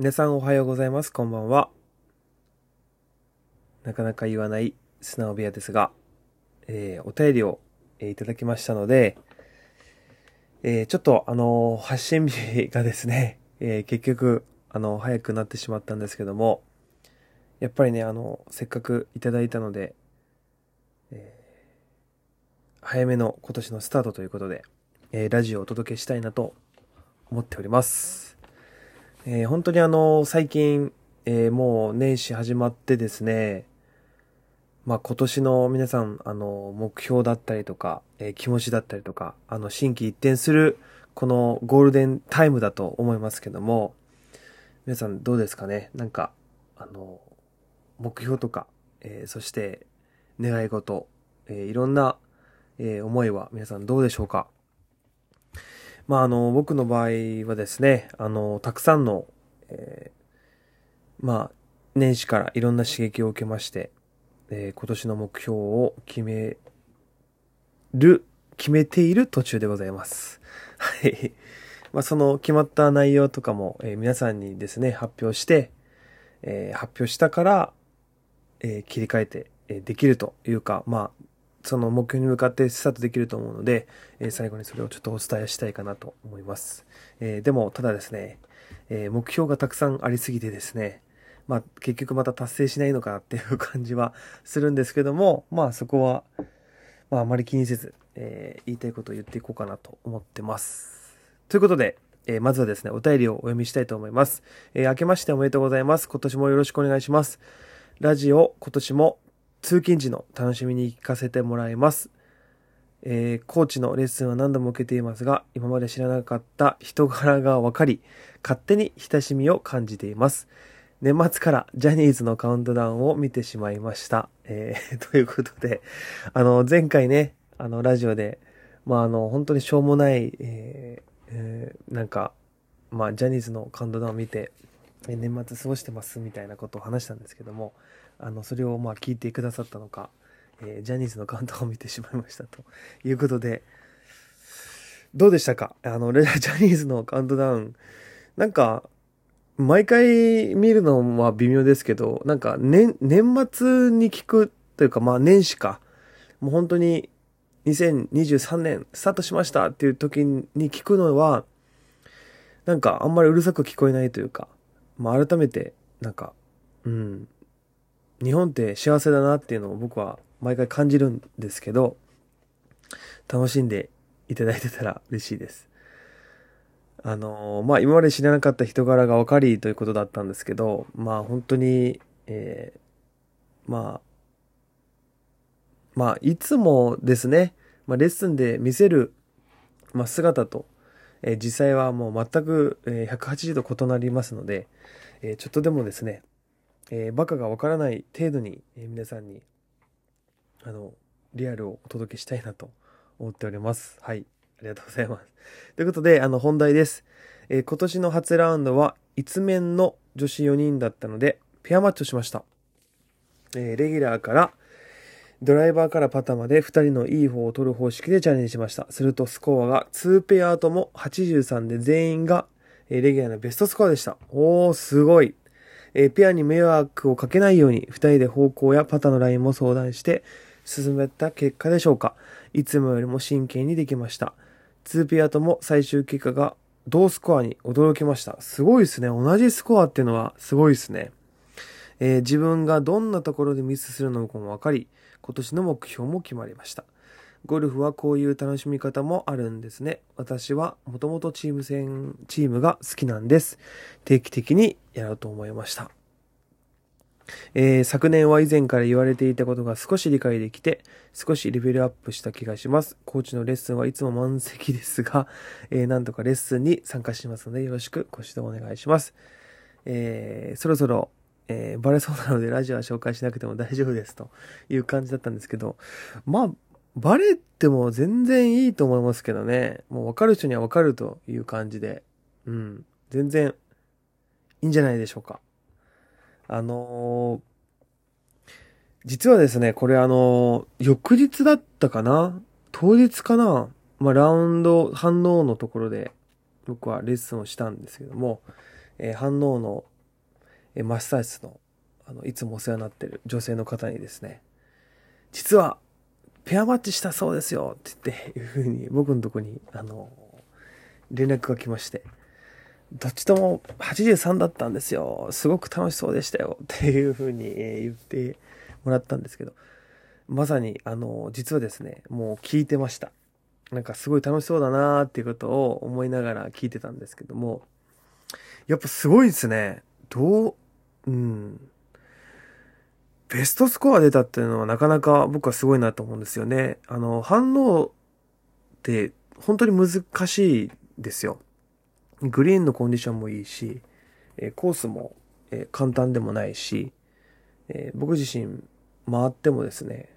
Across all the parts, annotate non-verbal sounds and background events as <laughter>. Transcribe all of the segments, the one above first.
皆さんおはようございます。こんばんは。なかなか言わない素直部屋ですが、えー、お便りを、えーいただきましたので、えーちょっとあの発信日がですね、え結局、あの早くなってしまったんですけども、やっぱりね、あのせっかくいただいたので、え早めの今年のスタートということで、えラジオをお届けしたいなと思っております。えー本当にあの、最近、えーもう年始始まってですね、まあ今年の皆さん、あの、目標だったりとか、えー気持ちだったりとか、あの、心機一転する、このゴールデンタイムだと思いますけども、皆さんどうですかね？なんか、あの、目標とか、えーそして、願い事、えーいろんな、えー思いは皆さんどうでしょうか？まあ、あの、僕の場合はですね、あの、たくさんの、えーまあ、年始からいろんな刺激を受けまして、えー今年の目標を決める、決めている途中でございます。<laughs> はい。まあ、その決まった内容とかも、えー皆さんにですね、発表して、えー発表したから、え切り替えて、えできるというか、まあ、その目標に向かってスタートできると思うので、え最後にそれをちょっとお伝えしたいかなと思います。えでも、ただですね、え目標がたくさんありすぎてですね、まあ、結局また達成しないのかなっていう感じはするんですけども、まあ、そこは、まあ、あまり気にせず、えー言いたいことを言っていこうかなと思ってます。ということで、えーまずはですね、お便りをお読みしたいと思います。えー明けましておめでとうございます。今年もよろしくお願いします。ラジオ、今年も通勤時の楽しみに聞かせてもらいます。えーコーチのレッスンは何度も受けていますが、今まで知らなかった人柄が分かり、勝手に親しみを感じています。年末からジャニーズのカウントダウンを見てしまいました。えー <laughs> ということで、あの、前回ね、あの、ラジオで、まあ、あの、本当にしょうもない、えーえーなんか、まあ、ジャニーズのカウントダウンを見て、年末過ごしてますみたいなことを話したんですけども、あの、それをまあ聞いてくださったのか、えージャニーズのカウントを見てしまいましたということで、どうでしたか？あの、<laughs> ジャニーズのカウントダウン、なんか、毎回見るのは微妙ですけど、なんか年、年末に聞くというか、まあ年始か。もう本当に2023年スタートしましたっていう時に聞くのは、なんかあんまりうるさく聞こえないというか、まあ改めて、なんか、うん、日本って幸せだなっていうのを僕は毎回感じるんですけど、楽しんでいただいてたら嬉しいです。あのまあ今まで知らなかった人柄が分かりということだったんですけど、まあ本当に、えーまあ、まあいつもですね、まあレッスンで見せる、まあ、姿と、えー実際はもう全く、えー180度異なりますので、えーちょっとでもですね、えーバカが分からない程度に、えー皆さんに、あの、リアルをお届けしたいなと思っております。はい。ありがとうございます。ということで、あの、本題です。えー今年の初ラウンドは、一面の女子4人だったので、ペアマッチをしました。えーレギュラーから、ドライバーからパターまで2人のいい方を取る方式でチャレンジしました。するとスコアが2ペアとも83で全員が、えーレギュラーのベストスコアでした。おー、すごい。えーペアに迷惑をかけないように2人で方向やパターのラインも相談して進めた結果でしょうか。いつもよりも真剣にできました。2ペアとも最終結果が同スコアに驚きました。すごいですね。同じスコアっていうのはすごいですね。えー自分がどんなところでミスするのかも分かり、今年の目標も決まりました。ゴルフはこういう楽しみ方もあるんですね。私はもともとチーム戦、チームが好きなんです。定期的にやろうと思いました。えー昨年は以前から言われていたことが少し理解できて、少しレベルアップした気がします。コーチのレッスンはいつも満席ですが、<laughs> えーなんとかレッスンに参加しますので、よろしくご指導お願いします。えーそろそろ、えーバレそうなのでラジオは紹介しなくても大丈夫ですという感じだったんですけど、まあ、バレても全然いいと思いますけどね。もう分かる人には分かるという感じで、うん、全然いいんじゃないでしょうか。あのー実はですね、これあのー翌日だったかな？当日かな？まあ、ラウンド反応のところで僕はレッスンをしたんですけども、えー、反応の、えー、マッサージの、あの、いつもお世話になってる女性の方にですね、実は、ペアマッチしたそうですよって言って、いうふうに僕のとこに、あの、連絡が来まして、どっちとも83だったんですよ。すごく楽しそうでしたよ。っていうふうに言ってもらったんですけど、まさに、あの、実はですね、もう聞いてました。なんかすごい楽しそうだなーっていうことを思いながら聞いてたんですけども、やっぱすごいですね。どう、うん。ベストスコア出たっていうのはなかなか僕はすごいなと思うんですよね。あの、反応って本当に難しいですよ。グリーンのコンディションもいいし、えコースも、え簡単でもないし、え僕自身回ってもですね、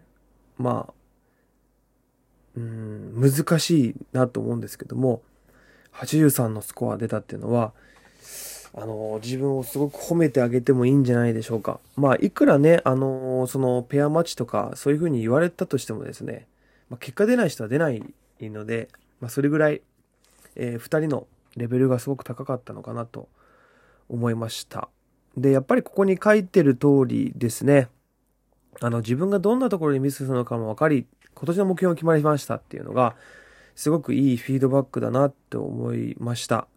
まあ、うん、難しいなと思うんですけども、83のスコア出たっていうのは、あの、自分をすごく褒めてあげてもいいんじゃないでしょうか。まあ、いくらね、あの、そのペアマッチとか、そういうふうに言われたとしてもですね、まあ、結果出ない人は出ないので、まあ、それぐらい、えー、二人のレベルがすごく高かったのかなと思いました。で、やっぱりここに書いてる通りですね、あの、自分がどんなところにミスするのかも分かり、今年の目標が決まりましたっていうのが、すごくいいフィードバックだなって思いました。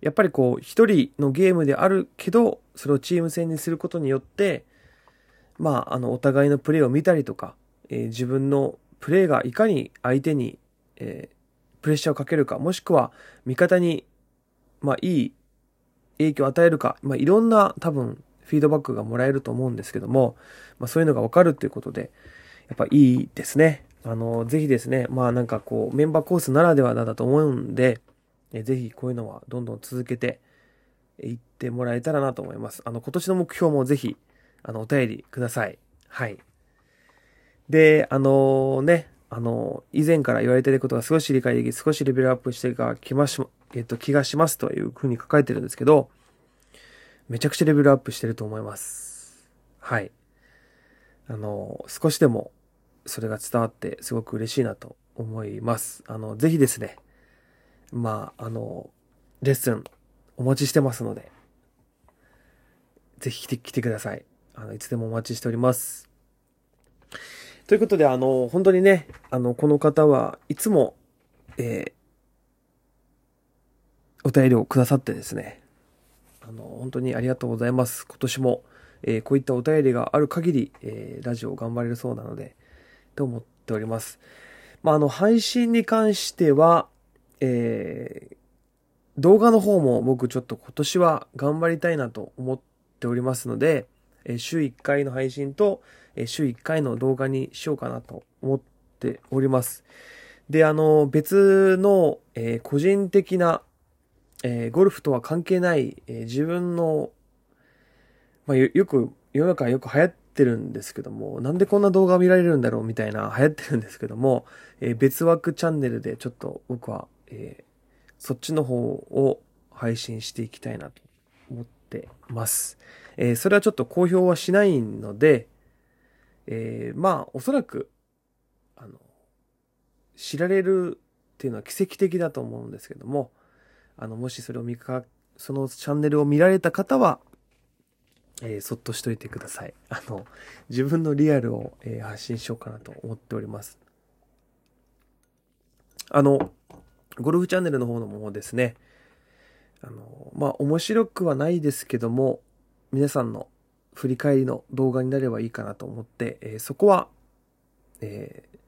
やっぱりこう、一人のゲームであるけど、それをチーム戦にすることによって、まあ、あの、お互いのプレーを見たりとか、えー、自分のプレーがいかに相手に、えー、プレッシャーをかけるか、もしくは味方に、まあ、いい影響を与えるか、まあ、いろんな多分、フィードバックがもらえると思うんですけども、まあ、そういうのがわかるっていうことで、やっぱいいですね。あの、ぜひですね、まあなんかこう、メンバーコースならではだと思うんで、えぜひこういうのはどんどん続けていってもらえたらなと思います。あの、今年の目標もぜひ、あの、お便りください。はい。で、あのね、あの、以前から言われてることが少し理解でき、少しレベルアップしてがきまし、えっと、気がしますというふうに書かれてるんですけど、めちゃくちゃレベルアップしてると思います。はい。あの、少しでもそれが伝わってすごく嬉しいなと思います。あの、ぜひですね、まあ、あの、レッスンお待ちしてますので、ぜひ来て、来てください。あの、いつでもお待ちしております。ということで、あの、本当にね、あの、この方はいつも、えー、お便りをくださってですね、あの、本当にありがとうございます。今年も、えー、こういったお便りがある限り、えー、ラジオ頑張れるそうなので、と思っております。まあ、あの、配信に関しては、えー、動画の方も僕ちょっと今年は頑張りたいなと思っておりますので、えー、週1回の配信と、えー、週1回の動画にしようかなと思っております。で、あの、別の、えー、個人的な、えー、ゴルフとは関係ない、えー、自分の、まあ、よく、世の中よく流行ってるんですけども、なんでこんな動画見られるんだろうみたいな流行ってるんですけども、え、別枠チャンネルでちょっと僕はえー、そっちの方を配信していきたいなと思ってます。えー、それはちょっと公表はしないので、えー、まあ、おそらく、あの、知られるっていうのは奇跡的だと思うんですけども、あの、もしそれを見か、そのチャンネルを見られた方は、えー、そっとしといてください。<laughs> あの、自分のリアルを、えー、発信しようかなと思っております。あの、ゴルフチャンネルの方のもですね、あの、まあ、面白くはないですけども、皆さんの振り返りの動画になればいいかなと思って、えー、そこは、えー、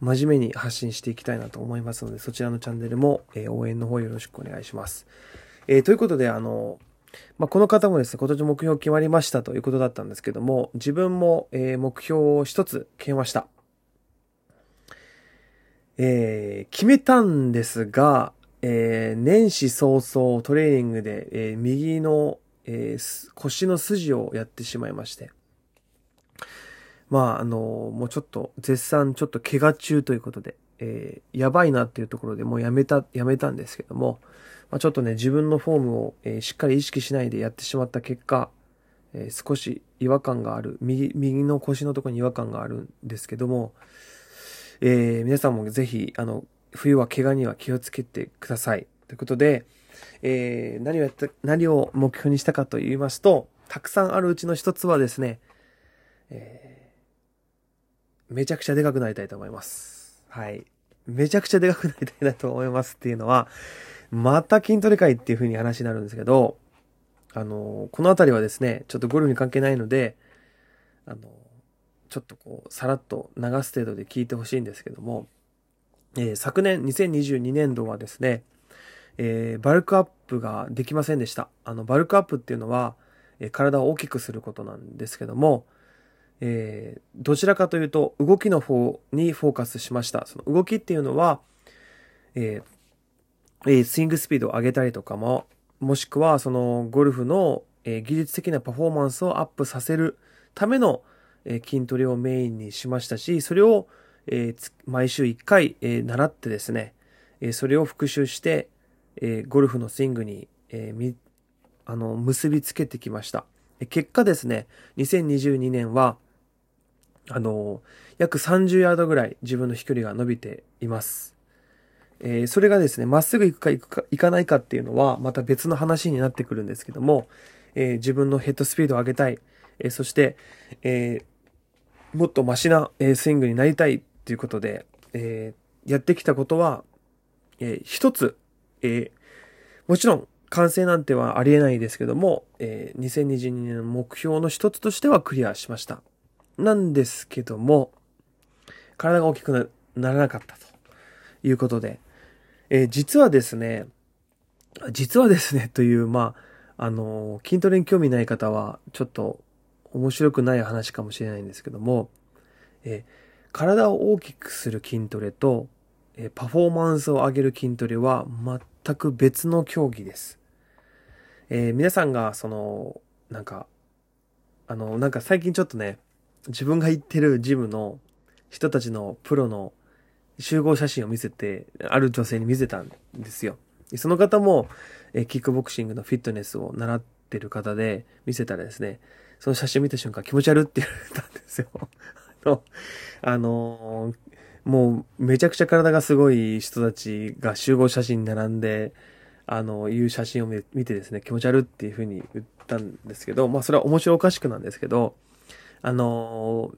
真面目に発信していきたいなと思いますので、そちらのチャンネルも、えー、応援の方よろしくお願いします。え、ということで、あの、まあ、この方もですね、今年目標決まりましたということだったんですけども、自分も、え、目標を一つ決めました。えー、決めたんですが、えー、年始早々トレーニングで、えー、右の、えー、腰の筋をやってしまいまして。まあ、あのもうちょっと絶賛ちょっと怪我中ということで、えー、やばいなっていうところでもうやめた、やめたんですけども、まあ、ちょっとね、自分のフォームを、えー、しっかり意識しないでやってしまった結果、えー、少し違和感がある、右、右の腰のところに違和感があるんですけども、えー、皆さんもぜひ、あの、冬は怪我には気をつけてください。ということで、えー、何をやった、何を目標にしたかと言いますと、たくさんあるうちの一つはですね、えー、めちゃくちゃでかくなりたいと思います。はい。めちゃくちゃでかくなりたいなと思いますっていうのは、また筋トレ会っていう風に話になるんですけど、あの、このあたりはですね、ちょっとゴルフに関係ないので、あの、ちょっとこう、さらっと流す程度で聞いてほしいんですけども、えー、昨年2022年度はですね、えー、バルクアップができませんでした。あの、バルクアップっていうのは、えー、体を大きくすることなんですけども、えー、どちらかというと、動きの方にフォーカスしました。その動きっていうのは、えー、スイングスピードを上げたりとかも、もしくは、その、ゴルフの、え、技術的なパフォーマンスをアップさせるための、え、筋トレをメインにしましたし、それを、え、毎週1回、え、習ってですね、え、それを復習して、え、ゴルフのスイングに、え、み、あの、結びつけてきました。結果ですね、2022年は、あの、約30ヤードぐらい自分の飛距離が伸びています。え、それがですね、まっすぐ行くか行くか行かないかっていうのは、また別の話になってくるんですけども、え、自分のヘッドスピードを上げたい、え、そして、えもっとマシな、スイングになりたいっていうことで、えやってきたことは、え一つ、えもちろん完成なんてはありえないですけども、え2022年の目標の一つとしてはクリアしました。なんですけども、体が大きくならなかったということで、え、実はですね、実はですね、という、まあ、あの、筋トレに興味ない方は、ちょっと面白くない話かもしれないんですけども、え、体を大きくする筋トレと、えパフォーマンスを上げる筋トレは全く別の競技です。え皆さんが、その、なんか、あの、なんか最近ちょっとね、自分が行ってるジムの人たちのプロの集合写真を見せて、ある女性に見せたんですよ。その方も、えキックボクシングのフィットネスを習ってる方で見せたらですね、その写真見た瞬間気持ち悪って言われたんですよ。<laughs> あの、あのもうめちゃくちゃ体がすごい人たちが集合写真に並んで、あの、いう写真を見てですね、気持ち悪っていうふうに言ったんですけど、まあそれは面白おかしくなんですけど、あの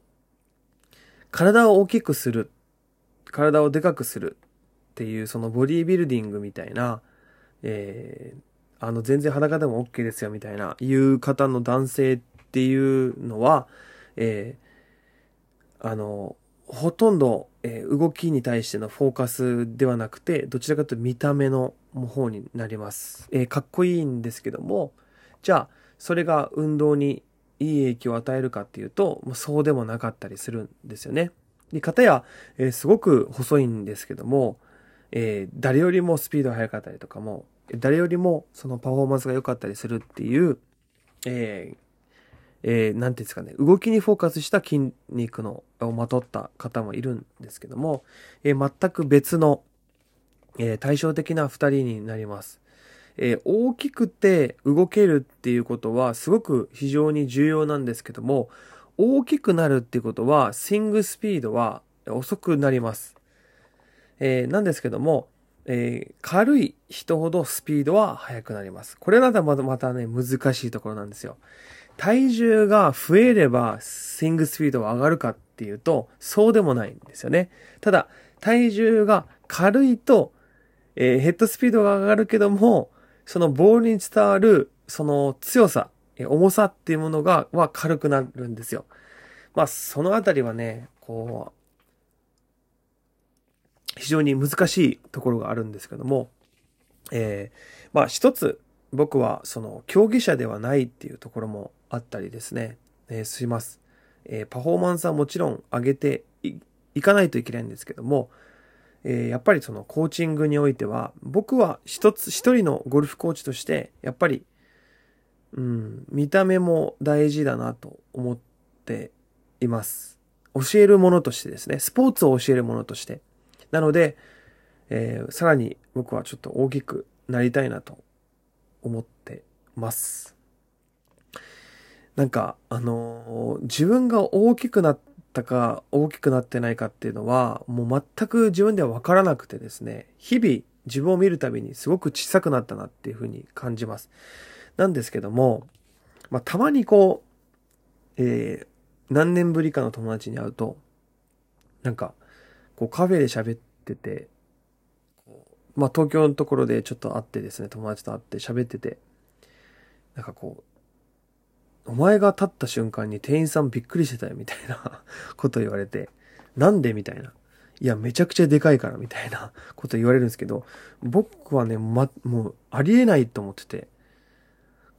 体を大きくする、体をでかくするっていうそのボディービルディングみたいな、えー、あの全然裸でも OK ですよみたいな、いう方の男性っていうのは、えー、あの、ほとんど、えー、動きに対してのフォーカスではなくて、どちらかというと見た目の方になります。えー、かっこいいんですけども、じゃあ、それが運動にいい影響を与えるかっていうと、そうでもなかったりするんですよね。で、方や、えー、すごく細いんですけども、えー、誰よりもスピードが速かったりとかも、誰よりもそのパフォーマンスが良かったりするっていう、えー、えー、ていうんですかね、動きにフォーカスした筋肉の、をまとった方もいるんですけども、えー、全く別の、えー、対照的な二人になります。えー、大きくて動けるっていうことはすごく非常に重要なんですけども、大きくなるっていうことは、スイングスピードは遅くなります。え、なんですけども、えー、軽い人ほどスピードは速くなります。これならまたまたね、難しいところなんですよ。体重が増えればスイングスピードは上がるかっていうと、そうでもないんですよね。ただ、体重が軽いと、えー、ヘッドスピードが上がるけども、そのボールに伝わる、その強さ、重さっていうものが、は軽くなるんですよ。まあ、そのあたりはね、こう、非常に難しいところがあるんですけども、えー、まあ一つ僕はその競技者ではないっていうところもあったりですね、えー、します。えー、パフォーマンスはもちろん上げていかないといけないんですけども、えー、やっぱりそのコーチングにおいては、僕は一つ、一人のゴルフコーチとして、やっぱり、うん、見た目も大事だなと思っています。教えるものとしてですね、スポーツを教えるものとして。なので、えー、さらに僕はちょっと大きくなりたいなと思ってます。なんか、あのー、自分が大きくなったか大きくなってないかっていうのはもう全く自分ではわからなくてですね、日々自分を見るたびにすごく小さくなったなっていうふうに感じます。なんですけども、まあ、たまにこう、えー、何年ぶりかの友達に会うと、なんか、こうカフェで喋ってて、まあ、東京のところでちょっと会ってですね、友達と会って喋ってて、なんかこう、お前が立った瞬間に店員さんびっくりしてたよみたいなこと言われて、なんでみたいな。いや、めちゃくちゃでかいからみたいな <laughs> こと言われるんですけど、僕はね、ま、もうありえないと思ってて、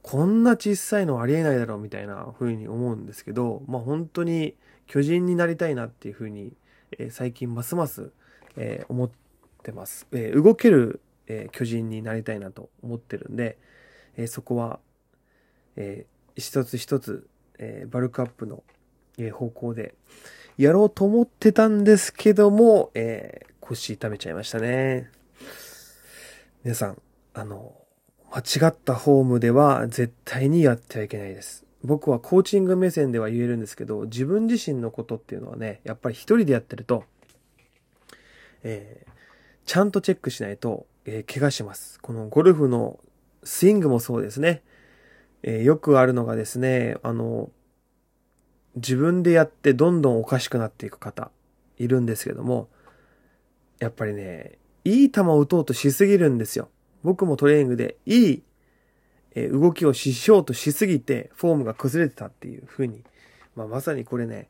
こんな小さいのありえないだろうみたいな風に思うんですけど、まあ本当に巨人になりたいなっていう風に、えー、最近ますます、えー、思ってます。えー、動ける、え巨人になりたいなと思ってるんで、えそこは、え一つ一つ、えーバルクアップの、え方向で、やろうと思ってたんですけども、えー、腰痛めちゃいましたね。皆さん、あの、間違ったフォームでは絶対にやってはいけないです。僕はコーチング目線では言えるんですけど、自分自身のことっていうのはね、やっぱり一人でやってると、えー、ちゃんとチェックしないと、えー、怪我します。このゴルフのスイングもそうですね。えー、よくあるのがですね、あの、自分でやってどんどんおかしくなっていく方いるんですけども、やっぱりね、いい球を打とうとしすぎるんですよ。僕もトレーニングでいいえ動きをしようとしすぎてフォームが崩れてたっていう風に、まあ、まさにこれね、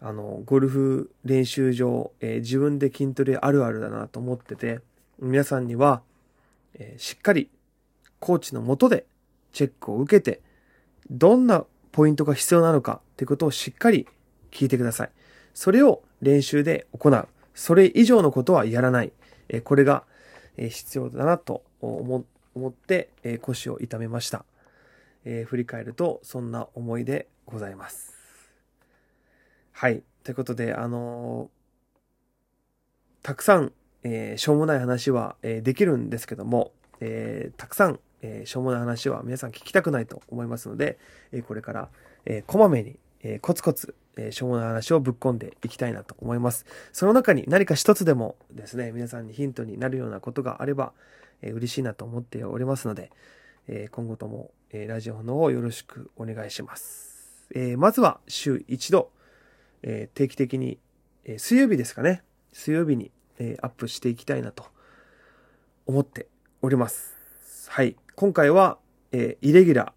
あの、ゴルフ練習場、えー、自分で筋トレあるあるだなと思ってて、皆さんには、えー、しっかりコーチのもとでチェックを受けて、どんなポイントが必要なのかっていうことをしっかり聞いてください。それを練習で行う。それ以上のことはやらない。えこれが必要だなと思って、え腰を痛めました。え振り返るとそんな思いでございます。はい。ということで、あのー、たくさん、えー、しょうもない話は、えー、できるんですけども、えたくさんえー、しょうもない話は皆さん聞きたくないと思いますので、えー、これから、えー、こまめに、えコツコツ、えしょうもない話をぶっ込んでいきたいなと思います。その中に何か一つでもですね、皆さんにヒントになるようなことがあれば、え嬉しいなと思っておりますので、え今後とも、えラジオの方をよろしくお願いします。えまずは週一度、え定期的に、え水曜日ですかね、水曜日に、えアップしていきたいなと思っております。はい。今回は、えー、イレギュラ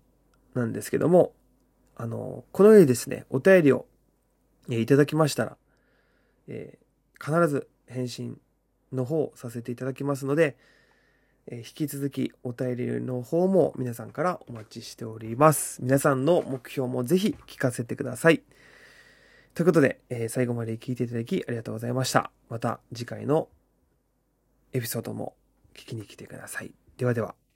ーなんですけども、あの、このようにですね、お便りを、えー、いただきましたら、え、必ず返信の方させていただきますので、え引き続きお便りの方も皆さんからお待ちしております。皆さんの目標もぜひ聞かせてください。ということで、え最後まで聞いていただきありがとうございました。また次回のエピソードも聞きに来てください。ではでは。